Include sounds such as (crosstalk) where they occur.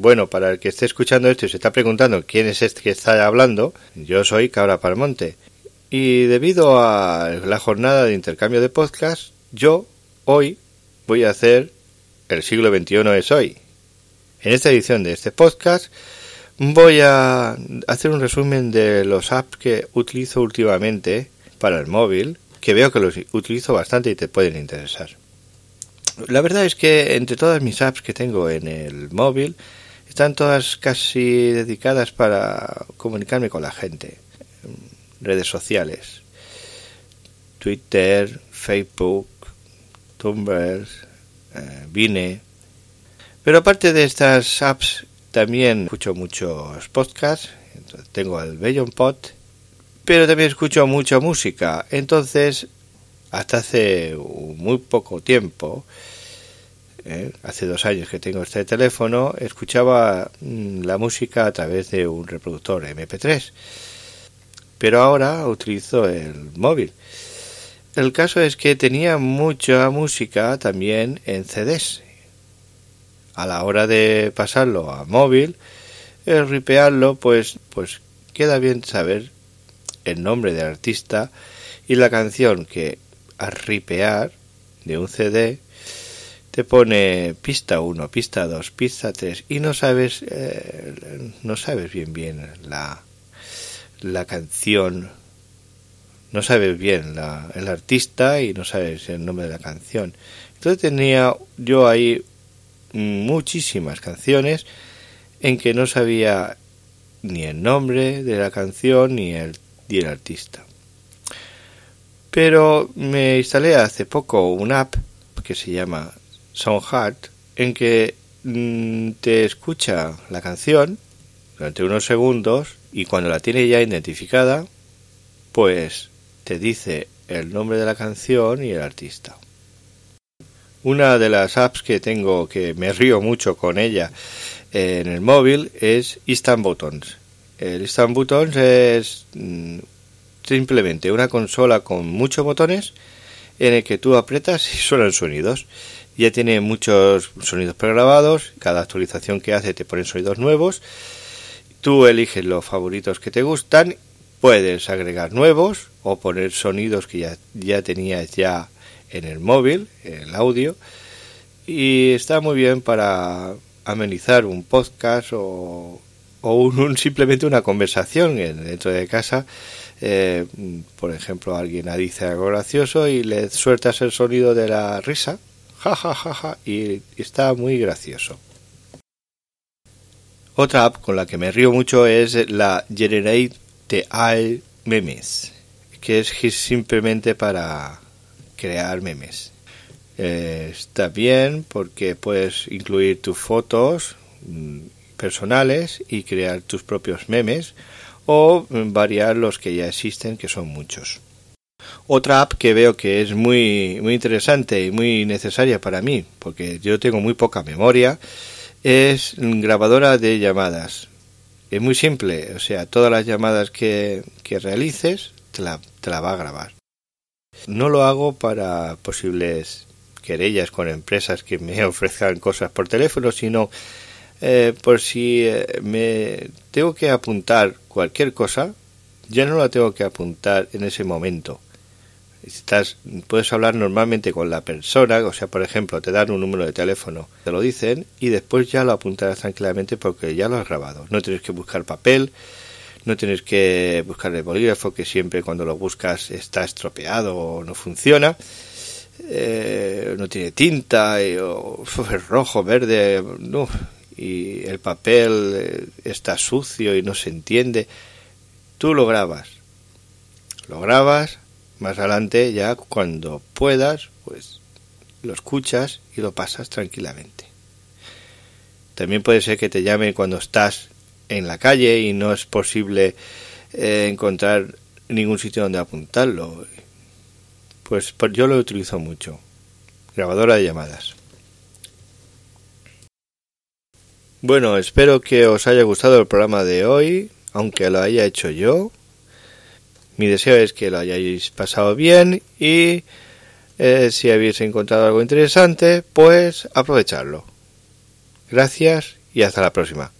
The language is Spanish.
Bueno, para el que esté escuchando esto y se está preguntando quién es este que está hablando, yo soy Cabra Palmonte. Y debido a la jornada de intercambio de podcast, yo hoy voy a hacer El siglo XXI es hoy. En esta edición de este podcast voy a hacer un resumen de los apps que utilizo últimamente para el móvil, que veo que los utilizo bastante y te pueden interesar. La verdad es que entre todas mis apps que tengo en el móvil, están todas casi dedicadas para comunicarme con la gente. Redes sociales. Twitter, Facebook, Tumblr, eh, Vine. Pero aparte de estas apps, también escucho muchos podcasts. tengo el Bellon. Pero también escucho mucha música. Entonces, hasta hace muy poco tiempo, ¿eh? hace dos años que tengo este teléfono, escuchaba mm, la música a través de un reproductor MP3. Pero ahora utilizo el móvil. El caso es que tenía mucha música también en CDs. A la hora de pasarlo a móvil, el ripearlo, pues, pues queda bien saber el nombre del artista y la canción que a ripear de un CD te pone pista 1, pista 2, pista 3 y no sabes eh, no sabes bien bien la, la canción. No sabes bien la, el artista y no sabes el nombre de la canción. Entonces tenía yo ahí muchísimas canciones en que no sabía ni el nombre de la canción ni el, ni el artista. Pero me instalé hace poco una app que se llama Soundheart en que mm, te escucha la canción durante unos segundos y cuando la tiene ya identificada, pues te dice el nombre de la canción y el artista. Una de las apps que tengo que me río mucho con ella en el móvil es Instant Buttons. El Instant Buttons es mm, simplemente una consola con muchos botones en el que tú apretas y suenan sonidos ya tiene muchos sonidos pregrabados, cada actualización que hace te pone sonidos nuevos, tú eliges los favoritos que te gustan, puedes agregar nuevos o poner sonidos que ya, ya tenías ya en el móvil, en el audio, y está muy bien para amenizar un podcast o, o un, simplemente una conversación dentro de casa. Eh, por ejemplo, alguien dice algo gracioso y le sueltas el sonido de la risa ja ja ja ja y está muy gracioso. Otra app con la que me río mucho es la Generate AI Memes, que es simplemente para crear memes. Eh, está bien porque puedes incluir tus fotos mm, personales y crear tus propios memes o variar los que ya existen, que son muchos. Otra app que veo que es muy, muy interesante y muy necesaria para mí, porque yo tengo muy poca memoria, es grabadora de llamadas. Es muy simple, o sea, todas las llamadas que, que realices te la, te la va a grabar. No lo hago para posibles querellas con empresas que me (laughs) ofrezcan cosas por teléfono, sino eh, por si eh, me tengo que apuntar cualquier cosa, ya no la tengo que apuntar en ese momento. Estás, puedes hablar normalmente con la persona, o sea, por ejemplo, te dan un número de teléfono, te lo dicen y después ya lo apuntarás tranquilamente porque ya lo has grabado. No tienes que buscar papel, no tienes que buscar el bolígrafo que siempre cuando lo buscas está estropeado o no funciona. Eh, no tiene tinta o (laughs) es rojo, verde, no, y el papel eh, está sucio y no se entiende. Tú lo grabas, lo grabas, más adelante ya cuando puedas, pues lo escuchas y lo pasas tranquilamente. También puede ser que te llame cuando estás en la calle y no es posible eh, encontrar ningún sitio donde apuntarlo. Pues, pues yo lo utilizo mucho. Grabadora de llamadas. Bueno, espero que os haya gustado el programa de hoy, aunque lo haya hecho yo. Mi deseo es que lo hayáis pasado bien y eh, si habéis encontrado algo interesante, pues aprovecharlo. Gracias y hasta la próxima.